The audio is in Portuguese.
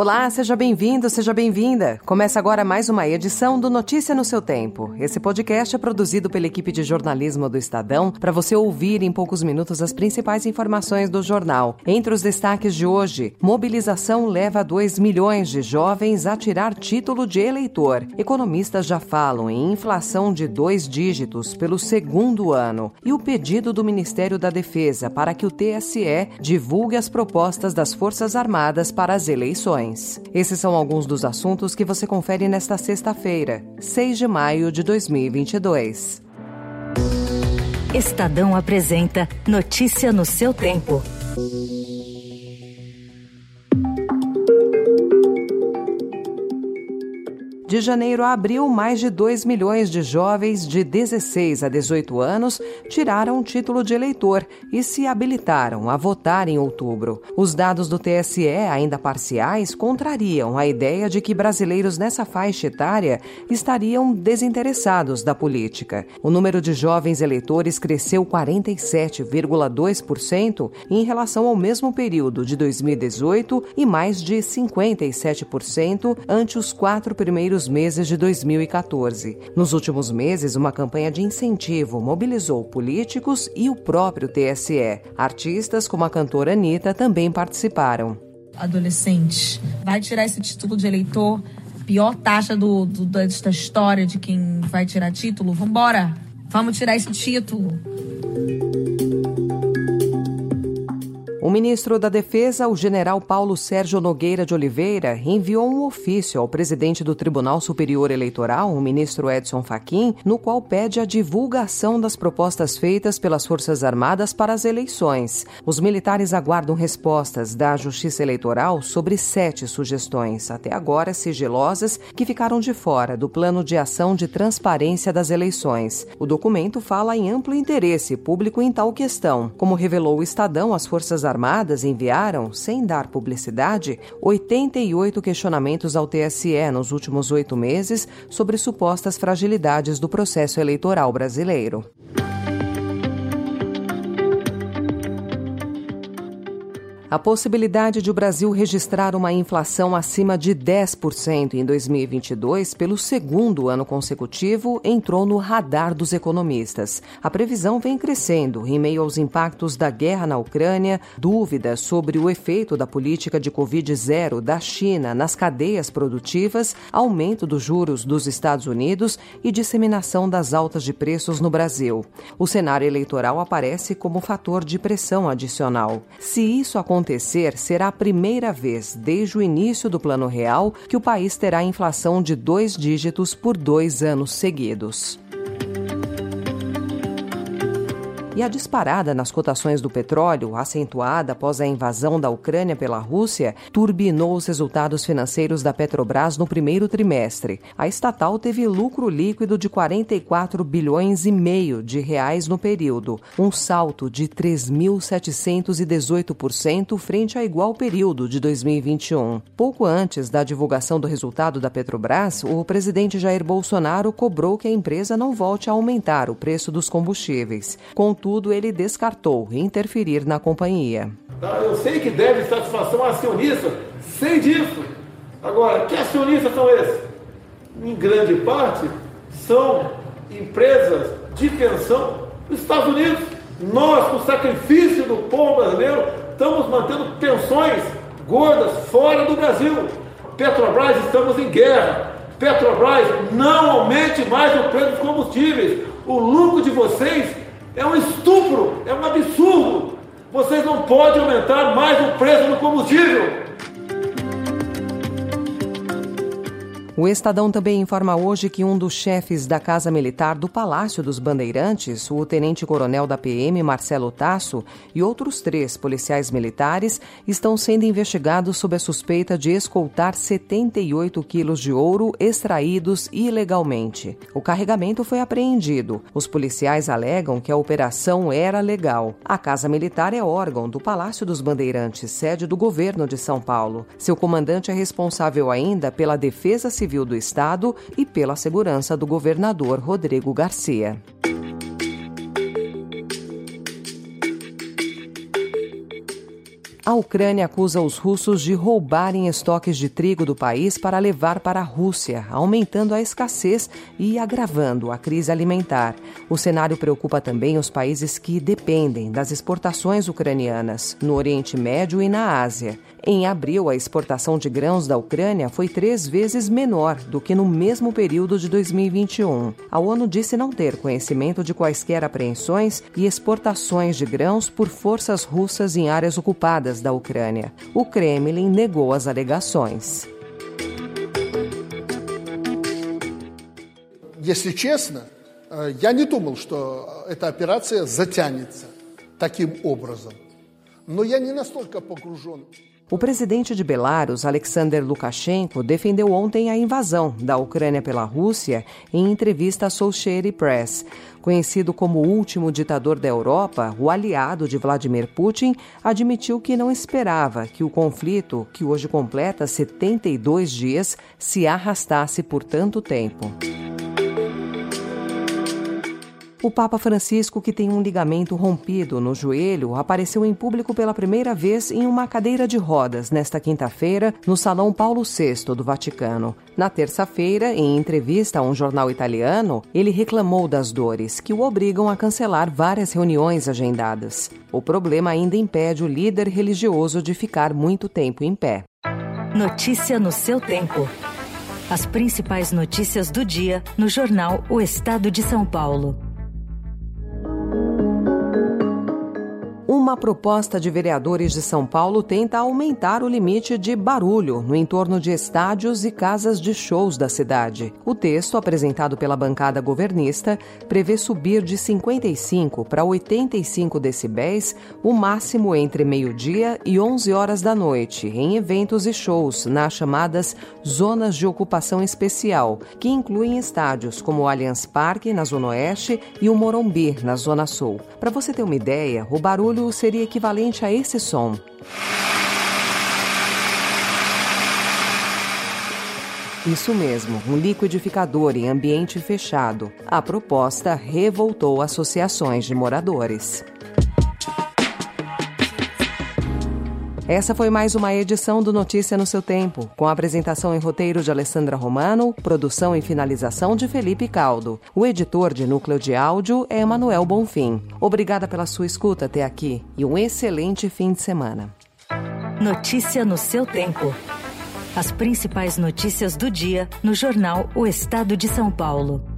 Olá, seja bem-vindo, seja bem-vinda. Começa agora mais uma edição do Notícia no seu Tempo. Esse podcast é produzido pela equipe de jornalismo do Estadão para você ouvir em poucos minutos as principais informações do jornal. Entre os destaques de hoje, mobilização leva 2 milhões de jovens a tirar título de eleitor. Economistas já falam em inflação de dois dígitos pelo segundo ano. E o pedido do Ministério da Defesa para que o TSE divulgue as propostas das Forças Armadas para as eleições. Esses são alguns dos assuntos que você confere nesta sexta-feira, 6 de maio de 2022. Estadão apresenta Notícia no seu tempo. De janeiro a abril, mais de 2 milhões de jovens de 16 a 18 anos tiraram o título de eleitor e se habilitaram a votar em outubro. Os dados do TSE, ainda parciais, contrariam a ideia de que brasileiros nessa faixa etária estariam desinteressados da política. O número de jovens eleitores cresceu 47,2% em relação ao mesmo período de 2018 e mais de 57% ante os quatro primeiros primeiros meses de 2014. Nos últimos meses, uma campanha de incentivo mobilizou políticos e o próprio TSE. Artistas como a cantora Anitta também participaram. Adolescente, vai tirar esse título de eleitor? Pior taxa do, do, desta história de quem vai tirar título? Vambora! Vamos tirar esse título! O ministro da Defesa, o general Paulo Sérgio Nogueira de Oliveira, enviou um ofício ao presidente do Tribunal Superior Eleitoral, o ministro Edson Fachin, no qual pede a divulgação das propostas feitas pelas Forças Armadas para as eleições. Os militares aguardam respostas da Justiça Eleitoral sobre sete sugestões, até agora sigilosas, que ficaram de fora do plano de ação de transparência das eleições. O documento fala em amplo interesse público em tal questão. Como revelou o Estadão, as Forças Armadas Armadas enviaram, sem dar publicidade, 88 questionamentos ao TSE nos últimos oito meses sobre supostas fragilidades do processo eleitoral brasileiro. A possibilidade de o Brasil registrar uma inflação acima de 10% em 2022 pelo segundo ano consecutivo entrou no radar dos economistas. A previsão vem crescendo em meio aos impactos da guerra na Ucrânia, dúvidas sobre o efeito da política de Covid-0 da China nas cadeias produtivas, aumento dos juros dos Estados Unidos e disseminação das altas de preços no Brasil. O cenário eleitoral aparece como fator de pressão adicional. Se isso acontecer, acontecer, será a primeira vez desde o início do Plano Real que o país terá inflação de dois dígitos por dois anos seguidos. E a disparada nas cotações do petróleo, acentuada após a invasão da Ucrânia pela Rússia, turbinou os resultados financeiros da Petrobras no primeiro trimestre. A estatal teve lucro líquido de 44 bilhões e meio de reais no período, um salto de 3.718% frente a igual período de 2021. Pouco antes da divulgação do resultado da Petrobras, o presidente Jair Bolsonaro cobrou que a empresa não volte a aumentar o preço dos combustíveis. Contudo, Contudo, ele descartou interferir na companhia. Tá, eu sei que deve satisfação a acionista, sei disso. Agora, que acionistas são esses? Em grande parte, são empresas de pensão dos Estados Unidos. Nós, com o sacrifício do povo brasileiro, estamos mantendo pensões gordas fora do Brasil. Petrobras, estamos em guerra. Petrobras, não aumente mais o preço dos combustíveis. O lucro de vocês é um estupro, é um absurdo. Vocês não podem aumentar mais o preço do combustível. O Estadão também informa hoje que um dos chefes da Casa Militar do Palácio dos Bandeirantes, o tenente-coronel da PM, Marcelo Tasso, e outros três policiais militares estão sendo investigados sob a suspeita de escoltar 78 quilos de ouro extraídos ilegalmente. O carregamento foi apreendido. Os policiais alegam que a operação era legal. A Casa Militar é órgão do Palácio dos Bandeirantes, sede do governo de São Paulo. Seu comandante é responsável ainda pela defesa civil Civil do Estado e pela segurança do governador Rodrigo Garcia. A Ucrânia acusa os russos de roubarem estoques de trigo do país para levar para a Rússia, aumentando a escassez e agravando a crise alimentar. O cenário preocupa também os países que dependem das exportações ucranianas, no Oriente Médio e na Ásia. Em abril, a exportação de grãos da Ucrânia foi três vezes menor do que no mesmo período de 2021. A ONU disse não ter conhecimento de quaisquer apreensões e exportações de grãos por forças russas em áreas ocupadas da Ucrânia. O Kremlin negou as alegações. Если честно, я не думал, что эта операция затянется таким образом. Но я не настолько погружен. O presidente de Belarus, Alexander Lukashenko, defendeu ontem a invasão da Ucrânia pela Rússia em entrevista à Associated Press. Conhecido como o último ditador da Europa, o aliado de Vladimir Putin admitiu que não esperava que o conflito, que hoje completa 72 dias, se arrastasse por tanto tempo. O Papa Francisco, que tem um ligamento rompido no joelho, apareceu em público pela primeira vez em uma cadeira de rodas nesta quinta-feira no Salão Paulo VI do Vaticano. Na terça-feira, em entrevista a um jornal italiano, ele reclamou das dores que o obrigam a cancelar várias reuniões agendadas. O problema ainda impede o líder religioso de ficar muito tempo em pé. Notícia no seu tempo. As principais notícias do dia no jornal O Estado de São Paulo. Uma proposta de vereadores de São Paulo tenta aumentar o limite de barulho no entorno de estádios e casas de shows da cidade. O texto, apresentado pela bancada governista, prevê subir de 55 para 85 decibéis, o máximo entre meio-dia e 11 horas da noite, em eventos e shows nas chamadas zonas de ocupação especial, que incluem estádios como o Allianz Parque, na Zona Oeste, e o Morumbi, na Zona Sul. Para você ter uma ideia, o barulho seria equivalente a esse som. Isso mesmo, um liquidificador em ambiente fechado. A proposta revoltou associações de moradores. Essa foi mais uma edição do Notícia no seu tempo, com apresentação em roteiro de Alessandra Romano, produção e finalização de Felipe Caldo. O editor de núcleo de áudio é Emanuel Bonfim. Obrigada pela sua escuta até aqui e um excelente fim de semana. Notícia no seu tempo. As principais notícias do dia no jornal O Estado de São Paulo.